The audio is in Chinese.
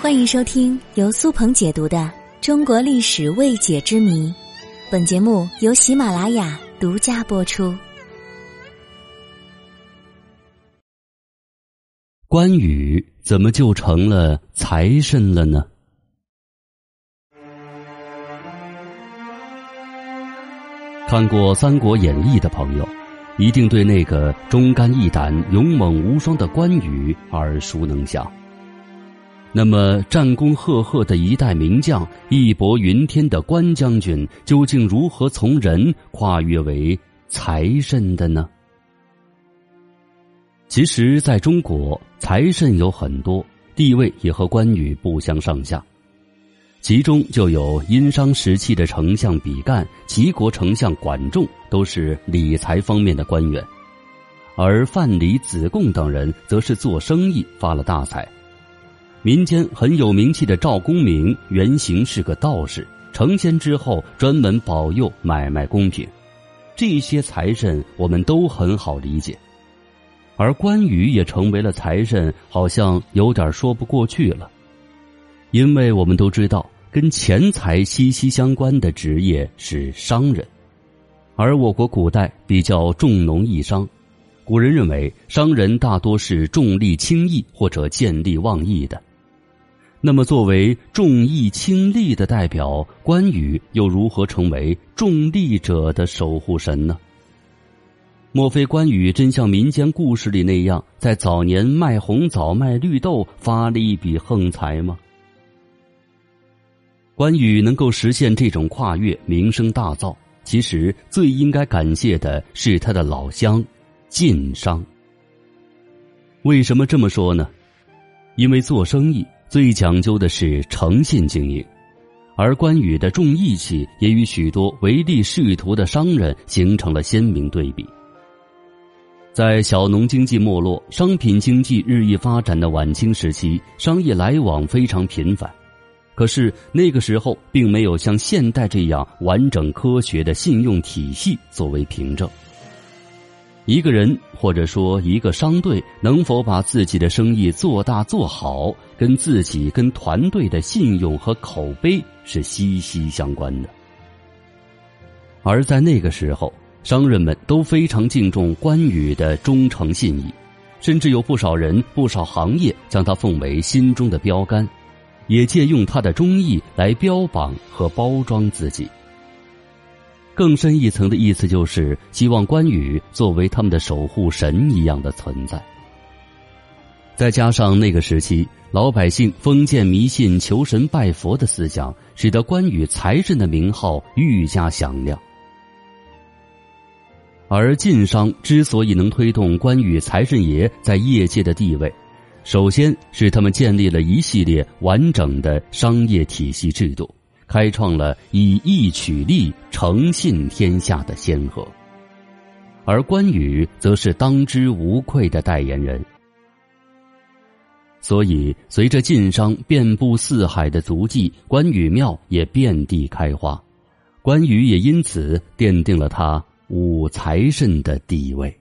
欢迎收听由苏鹏解读的《中国历史未解之谜》，本节目由喜马拉雅独家播出。关羽怎么就成了财神了呢？看过《三国演义》的朋友，一定对那个忠肝义胆、勇猛无双的关羽耳熟能详。那么，战功赫赫的一代名将、义薄云天的关将军，究竟如何从人跨越为财神的呢？其实，在中国，财神有很多，地位也和关羽不相上下。其中就有殷商时期的丞相比干、齐国丞相管仲，都是理财方面的官员；而范蠡、子贡等人则是做生意发了大财。民间很有名气的赵公明，原型是个道士，成仙之后专门保佑买卖公平。这些财神我们都很好理解，而关羽也成为了财神，好像有点说不过去了。因为我们都知道，跟钱财息息相关的职业是商人，而我国古代比较重农抑商，古人认为商人大多是重利轻义或者见利忘义的。那么，作为重义轻利的代表，关羽又如何成为重利者的守护神呢？莫非关羽真像民间故事里那样，在早年卖红枣、卖绿豆发了一笔横财吗？关羽能够实现这种跨越，名声大噪。其实最应该感谢的是他的老乡晋商。为什么这么说呢？因为做生意最讲究的是诚信经营，而关羽的重义气也与许多唯利是图的商人形成了鲜明对比。在小农经济没落、商品经济日益发展的晚清时期，商业来往非常频繁。可是那个时候并没有像现代这样完整科学的信用体系作为凭证。一个人或者说一个商队能否把自己的生意做大做好，跟自己跟团队的信用和口碑是息息相关的。而在那个时候，商人们都非常敬重关羽的忠诚信义，甚至有不少人、不少行业将他奉为心中的标杆。也借用他的忠义来标榜和包装自己。更深一层的意思就是希望关羽作为他们的守护神一样的存在。再加上那个时期老百姓封建迷信、求神拜佛的思想，使得关羽财神的名号愈加响亮。而晋商之所以能推动关羽财神爷在业界的地位。首先是他们建立了一系列完整的商业体系制度，开创了以义取利、诚信天下的先河。而关羽则是当之无愧的代言人。所以，随着晋商遍布四海的足迹，关羽庙也遍地开花，关羽也因此奠定了他武财神的地位。